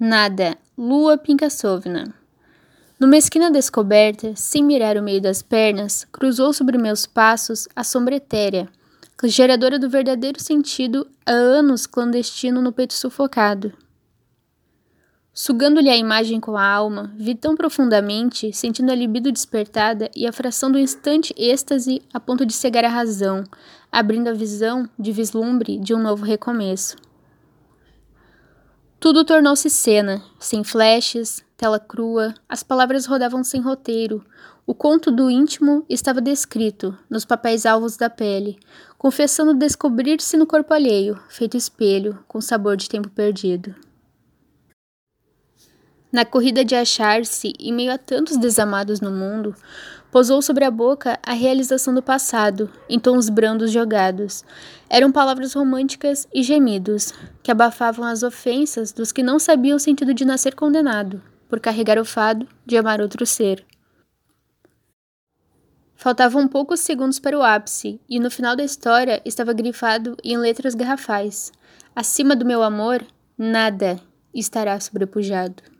Nada, Lua Pinkassovna. Numa esquina descoberta, sem mirar o meio das pernas, cruzou sobre meus passos a sombra etérea, geradora do verdadeiro sentido há anos clandestino no peito sufocado. Sugando-lhe a imagem com a alma, vi tão profundamente, sentindo a libido despertada e a fração do instante êxtase a ponto de cegar a razão, abrindo a visão de vislumbre de um novo recomeço. Tudo tornou-se cena, sem flashes, tela crua, as palavras rodavam sem roteiro. O conto do íntimo estava descrito, nos papéis alvos da pele, confessando descobrir-se no corpo alheio, feito espelho, com sabor de tempo perdido. Na corrida de achar-se, em meio a tantos desamados no mundo, pousou sobre a boca a realização do passado, em tons brandos jogados. Eram palavras românticas e gemidos, que abafavam as ofensas dos que não sabiam o sentido de nascer condenado, por carregar o fado de amar outro ser. Faltavam poucos segundos para o ápice, e no final da história estava grifado em letras garrafais: Acima do meu amor, nada estará sobrepujado.